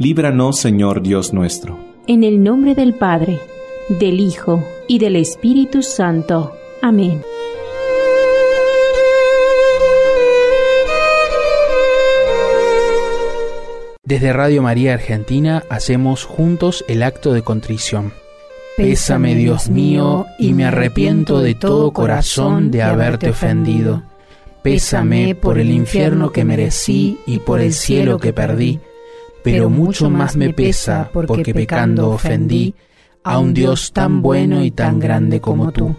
líbranos Señor Dios nuestro. En el nombre del Padre, del Hijo y del Espíritu Santo. Amén. Desde Radio María Argentina hacemos juntos el acto de contrición. Pésame, Dios mío, y me arrepiento de todo corazón de haberte ofendido. Pésame por el infierno que merecí y por el cielo que perdí, pero mucho más me pesa porque pecando ofendí a un Dios tan bueno y tan grande como tú.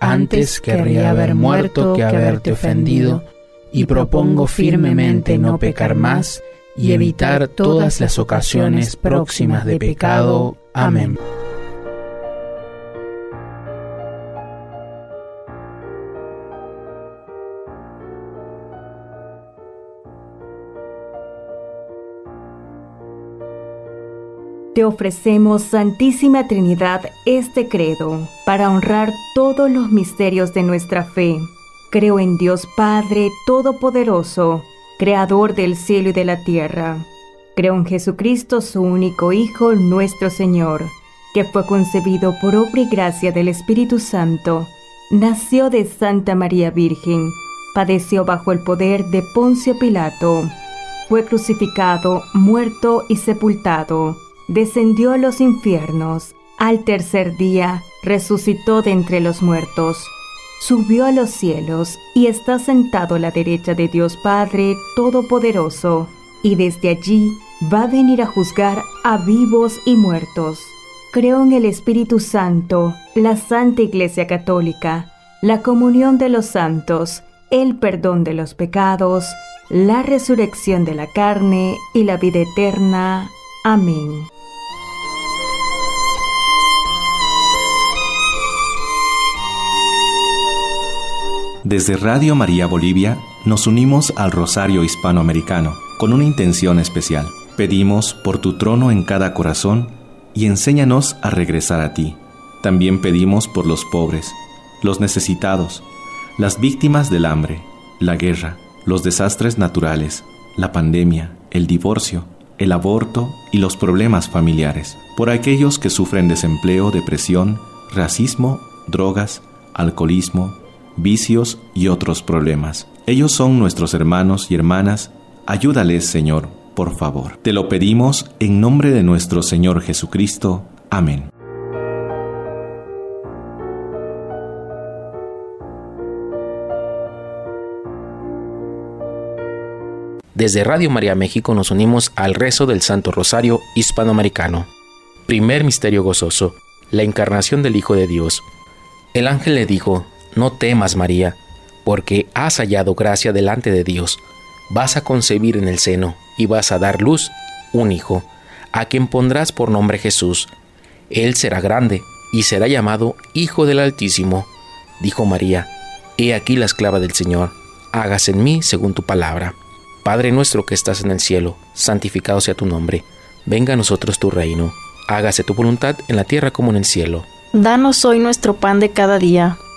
Antes querría haber muerto que haberte ofendido, y propongo firmemente no pecar más y evitar todas las ocasiones próximas de pecado. Amén. Te ofrecemos, Santísima Trinidad, este credo para honrar todos los misterios de nuestra fe. Creo en Dios Padre Todopoderoso Creador del cielo y de la tierra. Creo en Jesucristo, su único Hijo, nuestro Señor, que fue concebido por obra y gracia del Espíritu Santo, nació de Santa María Virgen, padeció bajo el poder de Poncio Pilato, fue crucificado, muerto y sepultado, descendió a los infiernos, al tercer día resucitó de entre los muertos subió a los cielos y está sentado a la derecha de Dios Padre Todopoderoso, y desde allí va a venir a juzgar a vivos y muertos. Creo en el Espíritu Santo, la Santa Iglesia Católica, la comunión de los santos, el perdón de los pecados, la resurrección de la carne y la vida eterna. Amén. Desde Radio María Bolivia nos unimos al Rosario Hispanoamericano con una intención especial. Pedimos por tu trono en cada corazón y enséñanos a regresar a ti. También pedimos por los pobres, los necesitados, las víctimas del hambre, la guerra, los desastres naturales, la pandemia, el divorcio, el aborto y los problemas familiares, por aquellos que sufren desempleo, depresión, racismo, drogas, alcoholismo, vicios y otros problemas. Ellos son nuestros hermanos y hermanas. Ayúdales, Señor, por favor. Te lo pedimos en nombre de nuestro Señor Jesucristo. Amén. Desde Radio María México nos unimos al rezo del Santo Rosario Hispanoamericano. Primer misterio gozoso, la encarnación del Hijo de Dios. El ángel le dijo, no temas, María, porque has hallado gracia delante de Dios. Vas a concebir en el seno y vas a dar luz un hijo, a quien pondrás por nombre Jesús. Él será grande y será llamado Hijo del Altísimo. Dijo María, He aquí la esclava del Señor, hágase en mí según tu palabra. Padre nuestro que estás en el cielo, santificado sea tu nombre. Venga a nosotros tu reino. Hágase tu voluntad en la tierra como en el cielo. Danos hoy nuestro pan de cada día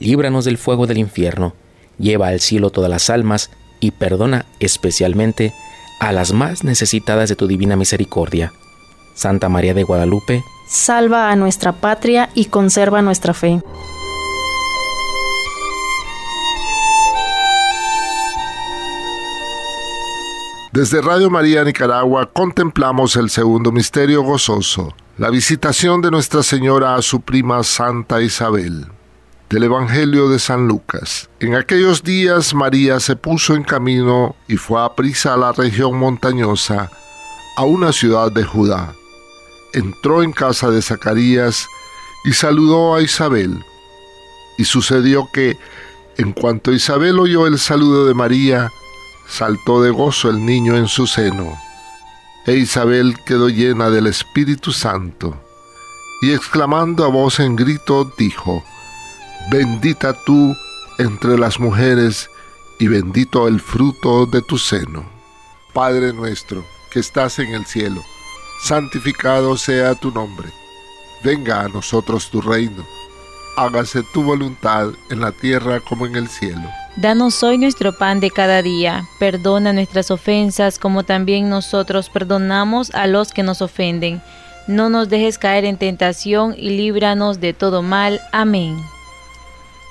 líbranos del fuego del infierno, lleva al cielo todas las almas, y perdona especialmente a las más necesitadas de tu divina misericordia. Santa María de Guadalupe, Salva a nuestra patria y conserva nuestra fe. Desde Radio María Nicaragua contemplamos el segundo misterio gozoso, la visitación de Nuestra Señora a su prima Santa Isabel. Del Evangelio de San Lucas. En aquellos días María se puso en camino y fue a prisa a la región montañosa, a una ciudad de Judá. Entró en casa de Zacarías y saludó a Isabel. Y sucedió que, en cuanto Isabel oyó el saludo de María, saltó de gozo el niño en su seno. E Isabel quedó llena del Espíritu Santo, y exclamando a voz en grito, dijo, Bendita tú entre las mujeres, y bendito el fruto de tu seno. Padre nuestro, que estás en el cielo, santificado sea tu nombre. Venga a nosotros tu reino. Hágase tu voluntad en la tierra como en el cielo. Danos hoy nuestro pan de cada día. Perdona nuestras ofensas como también nosotros perdonamos a los que nos ofenden. No nos dejes caer en tentación y líbranos de todo mal. Amén.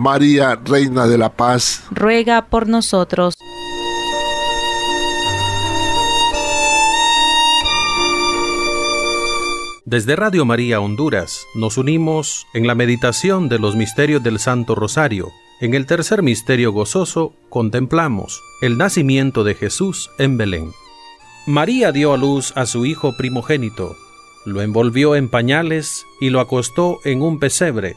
María, Reina de la Paz, ruega por nosotros. Desde Radio María Honduras nos unimos en la meditación de los misterios del Santo Rosario. En el tercer misterio gozoso contemplamos el nacimiento de Jesús en Belén. María dio a luz a su hijo primogénito, lo envolvió en pañales y lo acostó en un pesebre,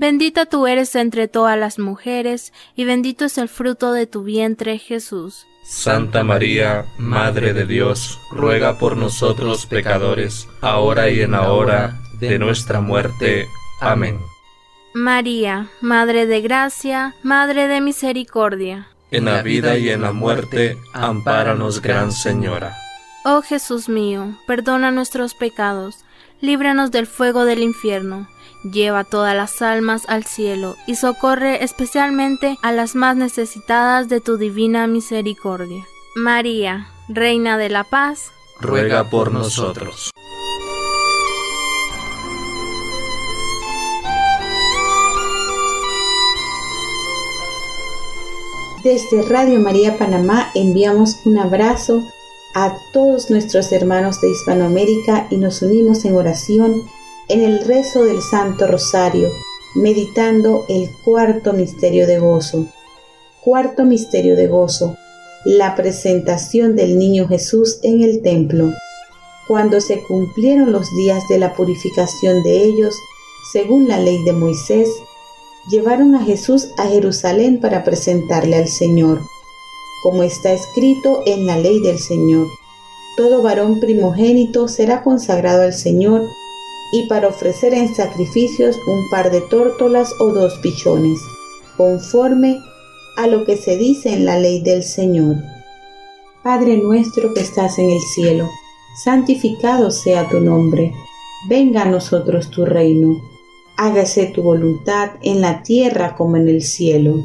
Bendita tú eres entre todas las mujeres, y bendito es el fruto de tu vientre Jesús. Santa María, Madre de Dios, ruega por nosotros pecadores, ahora y en la hora de nuestra muerte. Amén. María, Madre de Gracia, Madre de Misericordia. En la vida y en la muerte, ampáranos, Gran Señora. Oh Jesús mío, perdona nuestros pecados, líbranos del fuego del infierno, lleva todas las almas al cielo y socorre especialmente a las más necesitadas de tu divina misericordia. María, Reina de la Paz, ruega por nosotros. Desde Radio María Panamá enviamos un abrazo a todos nuestros hermanos de Hispanoamérica y nos unimos en oración en el rezo del Santo Rosario, meditando el cuarto misterio de gozo. Cuarto misterio de gozo, la presentación del niño Jesús en el templo. Cuando se cumplieron los días de la purificación de ellos, según la ley de Moisés, llevaron a Jesús a Jerusalén para presentarle al Señor, como está escrito en la ley del Señor. Todo varón primogénito será consagrado al Señor y para ofrecer en sacrificios un par de tórtolas o dos pichones, conforme a lo que se dice en la ley del Señor. Padre nuestro que estás en el cielo, santificado sea tu nombre, venga a nosotros tu reino hágase tu voluntad en la tierra como en el cielo.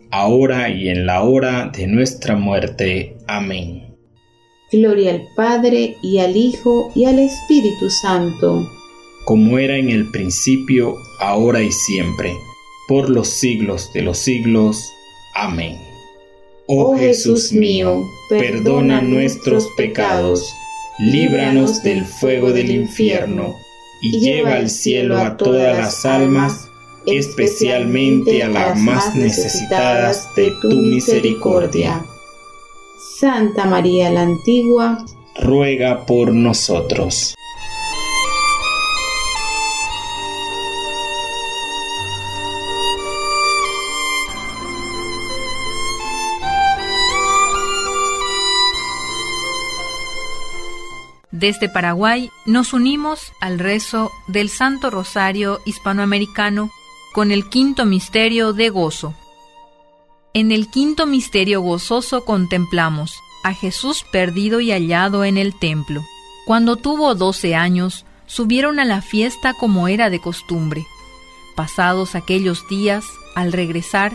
ahora y en la hora de nuestra muerte. Amén. Gloria al Padre y al Hijo y al Espíritu Santo. Como era en el principio, ahora y siempre, por los siglos de los siglos. Amén. Oh Jesús mío, perdona nuestros pecados, líbranos del fuego del infierno, y lleva al cielo a todas las almas, especialmente a las más necesitadas de tu misericordia. Santa María la Antigua, ruega por nosotros. Desde Paraguay nos unimos al rezo del Santo Rosario Hispanoamericano con el quinto misterio de gozo. En el quinto misterio gozoso contemplamos a Jesús perdido y hallado en el templo. Cuando tuvo doce años, subieron a la fiesta como era de costumbre. Pasados aquellos días, al regresar,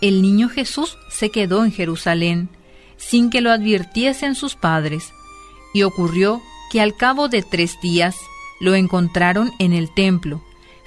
el niño Jesús se quedó en Jerusalén, sin que lo advirtiesen sus padres, y ocurrió que al cabo de tres días lo encontraron en el templo,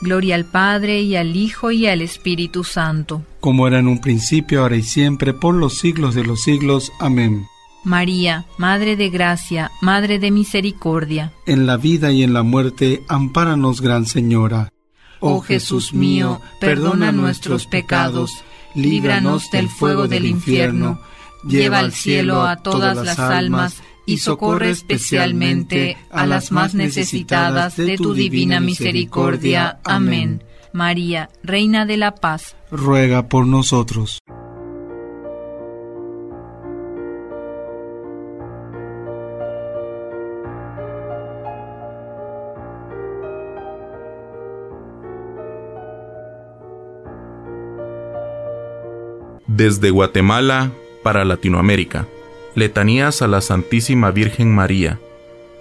Gloria al Padre y al Hijo y al Espíritu Santo. Como era en un principio, ahora y siempre, por los siglos de los siglos. Amén. María, Madre de Gracia, Madre de Misericordia. En la vida y en la muerte, ampáranos, Gran Señora. Oh Jesús mío, perdona nuestros pecados, líbranos del fuego del infierno, lleva al cielo a todas las almas y socorre especialmente a las más necesitadas de tu divina misericordia. Amén. María, Reina de la Paz, ruega por nosotros. Desde Guatemala para Latinoamérica. Letanías a la Santísima Virgen María.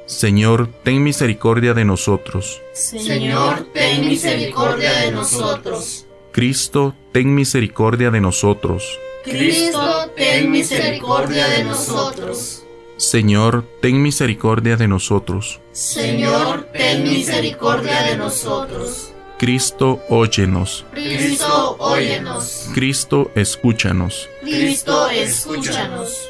Señor, ten misericordia de nosotros. Señor, ten misericordia de nosotros. Cristo, ten misericordia de nosotros. Cristo, ten misericordia de nosotros. Señor, ten misericordia de nosotros. Señor, ten misericordia de nosotros. Cristo, óyenos. Cristo, óyenos. Cristo, escúchanos. Cristo, escúchanos.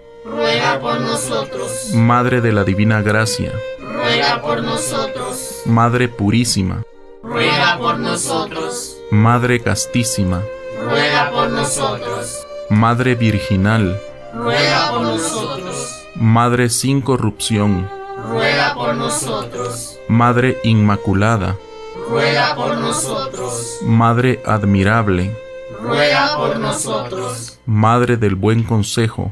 ruega por nosotros. Madre de la Divina Gracia, ruega por nosotros. Madre Purísima, ruega por nosotros. Madre Castísima, ruega por nosotros. Madre Virginal, ruega por nosotros. Madre sin corrupción, ruega por nosotros. Madre Inmaculada, ruega por nosotros. Madre admirable, ruega por nosotros. Madre del buen consejo,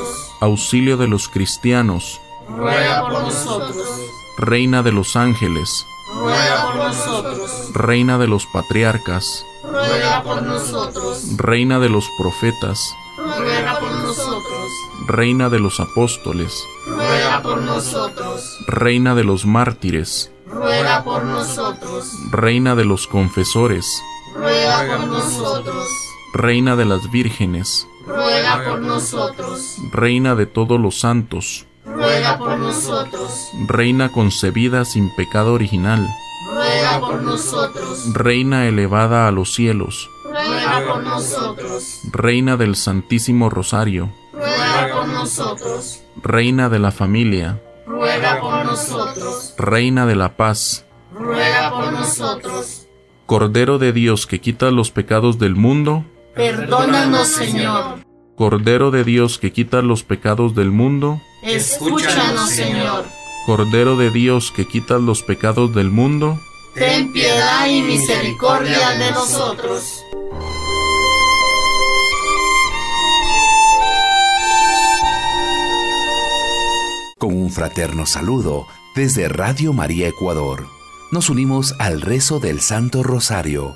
Auxilio de los cristianos, ruega por nosotros. reina de los ángeles, ruega por nosotros. reina de los patriarcas, ruega por nosotros. reina de los profetas, ruega por nosotros. reina de los apóstoles, ruega por nosotros. reina de los mártires, ruega por nosotros. reina de los confesores, ruega por nosotros. reina de las vírgenes, ruega por nosotros. reina de todos los santos, ruega por nosotros. reina concebida sin pecado original, ruega por nosotros. reina elevada a los cielos, ruega por nosotros. reina del Santísimo Rosario, ruega por nosotros. reina de la familia, ruega por nosotros. reina de la paz, ruega por nosotros. Cordero de Dios que quita los pecados del mundo, Perdónanos, Señor. Cordero de Dios que quita los pecados del mundo, Escúchanos, Señor. Cordero de Dios que quita los pecados del mundo, Ten piedad y misericordia de nosotros. Con un fraterno saludo desde Radio María Ecuador, nos unimos al rezo del Santo Rosario,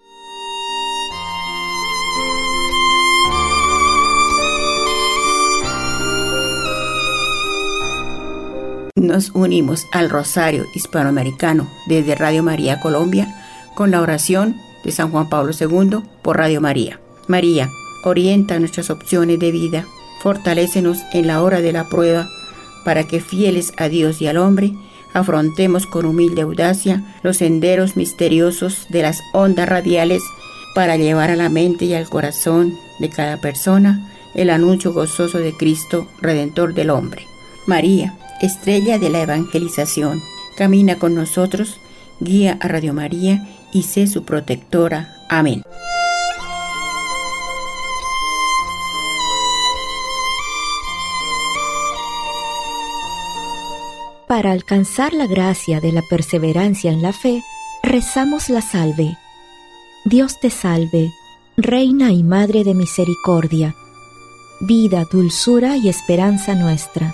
Nos unimos al Rosario Hispanoamericano desde Radio María Colombia con la oración de San Juan Pablo II por Radio María. María, orienta nuestras opciones de vida, fortalécenos en la hora de la prueba, para que fieles a Dios y al hombre, afrontemos con humilde audacia los senderos misteriosos de las ondas radiales para llevar a la mente y al corazón de cada persona el anuncio gozoso de Cristo, Redentor del hombre. María, estrella de la evangelización, camina con nosotros, guía a Radio María y sé su protectora. Amén. Para alcanzar la gracia de la perseverancia en la fe, rezamos la salve. Dios te salve, Reina y Madre de Misericordia, vida, dulzura y esperanza nuestra.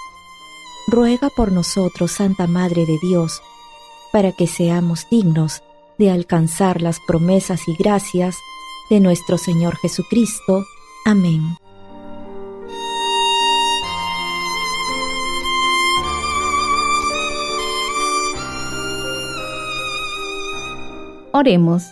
ruega por nosotros, Santa Madre de Dios, para que seamos dignos de alcanzar las promesas y gracias de nuestro Señor Jesucristo. Amén. Oremos.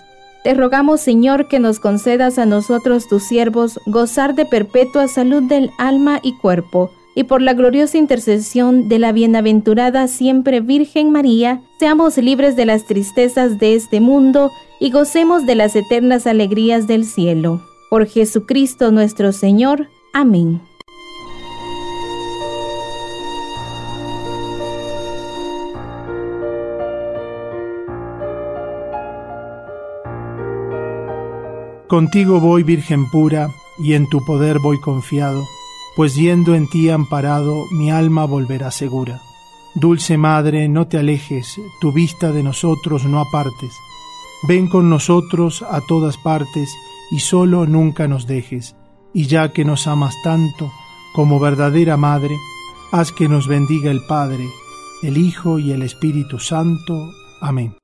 Te rogamos, Señor, que nos concedas a nosotros, tus siervos, gozar de perpetua salud del alma y cuerpo, y por la gloriosa intercesión de la bienaventurada siempre Virgen María, seamos libres de las tristezas de este mundo y gocemos de las eternas alegrías del cielo. Por Jesucristo nuestro Señor. Amén. Contigo voy, Virgen pura, y en tu poder voy confiado, pues yendo en ti amparado, mi alma volverá segura. Dulce Madre, no te alejes, tu vista de nosotros no apartes. Ven con nosotros a todas partes, y solo nunca nos dejes. Y ya que nos amas tanto, como verdadera Madre, haz que nos bendiga el Padre, el Hijo y el Espíritu Santo. Amén.